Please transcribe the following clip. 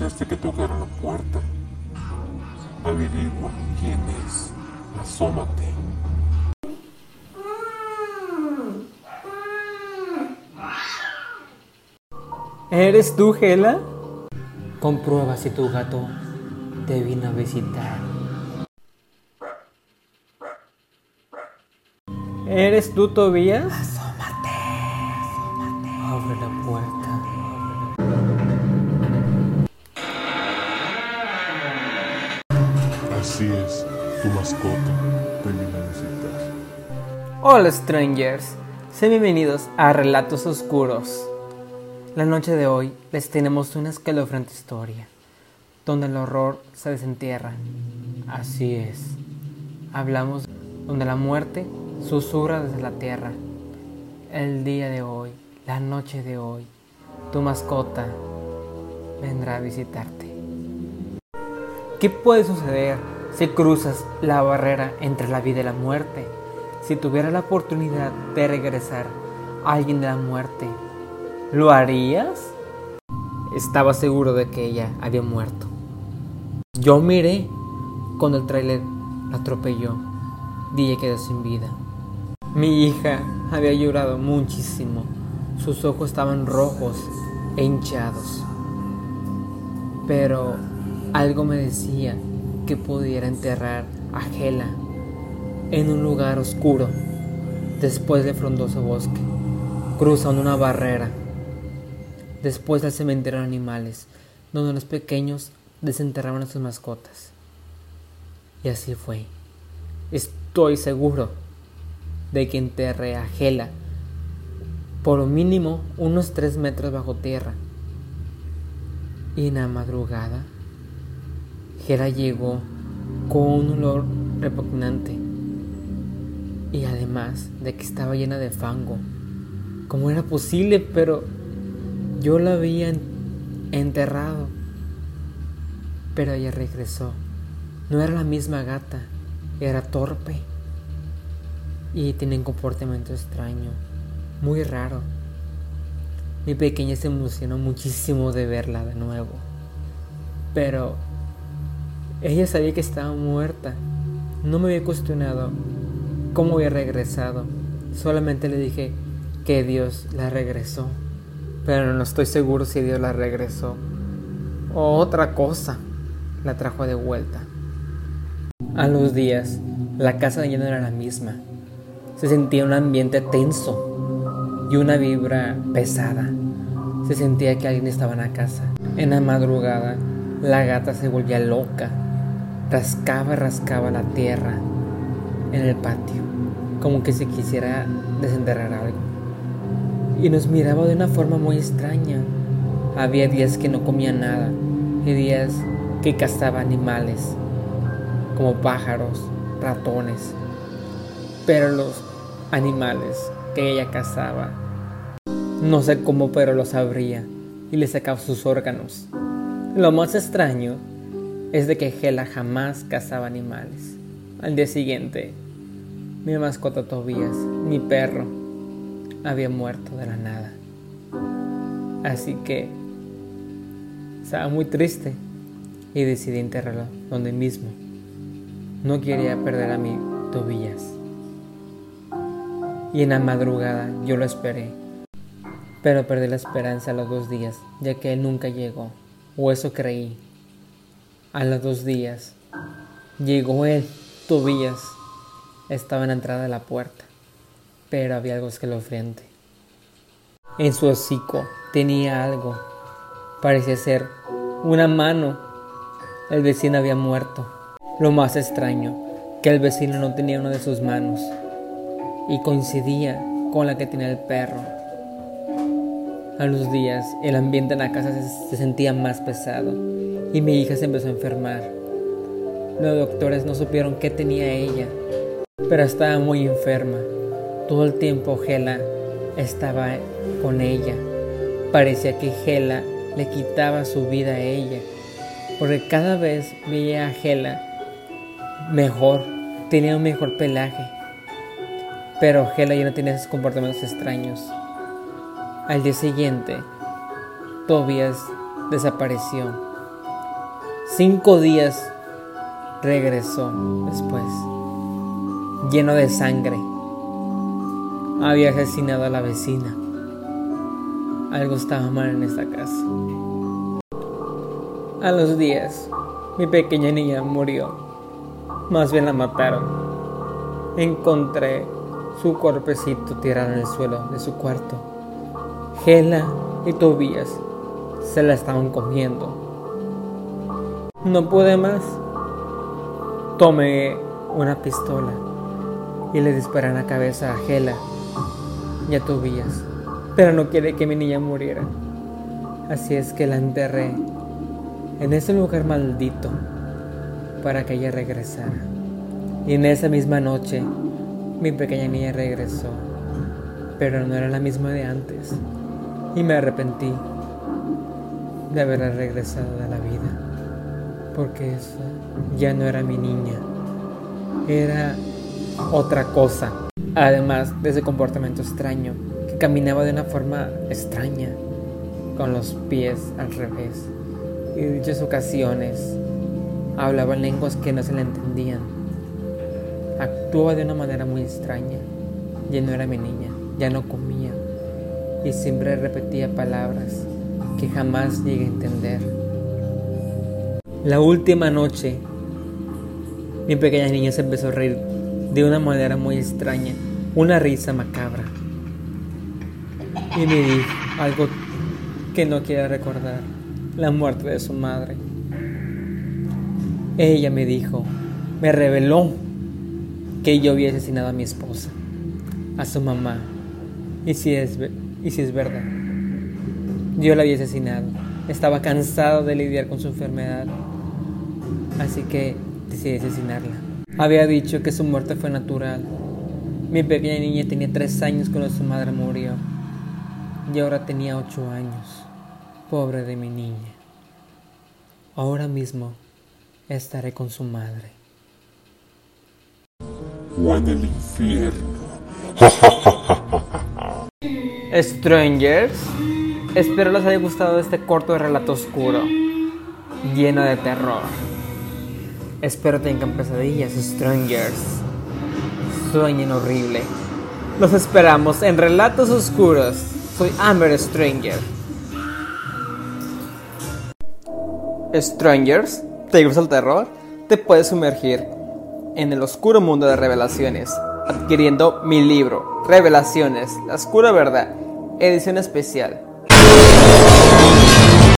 escuchaste que tocaron la puerta. Averigua quién es. Asómate. ¿Eres tú, Gela? Comprueba si tu gato te vino a visitar. ¿Eres tú, Tobías? Hola, strangers. Sean bienvenidos a Relatos Oscuros. La noche de hoy les tenemos una escalofriante historia, donde el horror se desentierra. Así es. Hablamos donde la muerte susurra desde la tierra. El día de hoy, la noche de hoy, tu mascota vendrá a visitarte. ¿Qué puede suceder si cruzas la barrera entre la vida y la muerte? Si tuvieras la oportunidad de regresar a alguien de la muerte, ¿lo harías? Estaba seguro de que ella había muerto. Yo miré cuando el tráiler la atropelló y ella quedó sin vida. Mi hija había llorado muchísimo. Sus ojos estaban rojos e hinchados. Pero algo me decía que pudiera enterrar a Gela en un lugar oscuro, después del frondoso bosque, cruzando una barrera, después del cementerio de animales, donde los pequeños desenterraban a sus mascotas. Y así fue. Estoy seguro de que enterré a Gela por lo mínimo unos tres metros bajo tierra. Y en la madrugada, Gela llegó con un olor repugnante y además de que estaba llena de fango. ¿Cómo era posible? Pero yo la había enterrado. Pero ella regresó. No era la misma gata, era torpe. Y tiene un comportamiento extraño, muy raro. Mi pequeña se emocionó muchísimo de verla de nuevo. Pero ella sabía que estaba muerta. No me había cuestionado cómo había regresado. Solamente le dije que Dios la regresó. Pero no estoy seguro si Dios la regresó. O otra cosa la trajo de vuelta. A los días, la casa ya no era la misma. Se sentía un ambiente tenso y una vibra pesada. Se sentía que alguien estaba en la casa. En la madrugada, la gata se volvía loca. Rascaba rascaba la tierra en el patio, como que se quisiera desenterrar algo. Y nos miraba de una forma muy extraña. Había días que no comía nada y días que cazaba animales, como pájaros, ratones. Pero los animales que ella cazaba, no sé cómo, pero los abría y le sacaba sus órganos. Lo más extraño es de que Gela jamás cazaba animales. Al día siguiente, mi mascota Tobías, mi perro, había muerto de la nada. Así que estaba muy triste y decidí enterrarlo donde mismo. No quería perder a mi Tobías. Y en la madrugada yo lo esperé. Pero perdí la esperanza a los dos días, ya que él nunca llegó. O eso creí. A los dos días llegó él, Tobías. Estaba en la entrada de la puerta, pero había algo escalofriante. En su hocico tenía algo. Parecía ser una mano. El vecino había muerto. Lo más extraño, que el vecino no tenía una de sus manos y coincidía con la que tenía el perro. A los días, el ambiente en la casa se, se sentía más pesado y mi hija se empezó a enfermar. Los doctores no supieron qué tenía ella, pero estaba muy enferma. Todo el tiempo Gela estaba con ella. Parecía que Gela le quitaba su vida a ella, porque cada vez veía a Gela mejor, tenía un mejor pelaje. Pero Gela ya no tenía esos comportamientos extraños. Al día siguiente, Tobias desapareció Cinco días regresó después, lleno de sangre. Había asesinado a la vecina. Algo estaba mal en esta casa. A los días, mi pequeña niña murió. Más bien la mataron. Encontré su cuerpecito tirado en el suelo de su cuarto. Gela y Tobías se la estaban comiendo. No pude más. Tomé una pistola y le disparé en la cabeza a Gela y a Tobías, pero no quiere que mi niña muriera. Así es que la enterré en ese lugar maldito para que ella regresara. Y en esa misma noche mi pequeña niña regresó, pero no era la misma de antes. Y me arrepentí de haberla regresado a la vida, porque esa ya no era mi niña, era otra cosa. Además de ese comportamiento extraño, que caminaba de una forma extraña, con los pies al revés, y en dichas ocasiones hablaba lenguas que no se le entendían. Actuaba de una manera muy extraña, ya no era mi niña, ya no comía, y siempre repetía palabras que jamás llegué a entender. La última noche, mi pequeña niña se empezó a reír de una manera muy extraña, una risa macabra. Y me dijo algo que no quiero recordar, la muerte de su madre. Ella me dijo, me reveló que yo había asesinado a mi esposa, a su mamá. Y si es, y si es verdad, yo la había asesinado. Estaba cansado de lidiar con su enfermedad, así que decidí asesinarla. Había dicho que su muerte fue natural. Mi pequeña niña tenía tres años cuando su madre murió y ahora tenía ocho años. Pobre de mi niña. Ahora mismo estaré con su madre. O en el infierno. Strangers, espero les haya gustado este corto relato oscuro, lleno de terror. Espero tengan pesadillas, Strangers. Sueñen horrible. Los esperamos en Relatos Oscuros. Soy Amber Stranger. Strangers, ¿te gusta el terror? Te puedes sumergir en el oscuro mundo de revelaciones, adquiriendo mi libro, Revelaciones, la oscura verdad, edición especial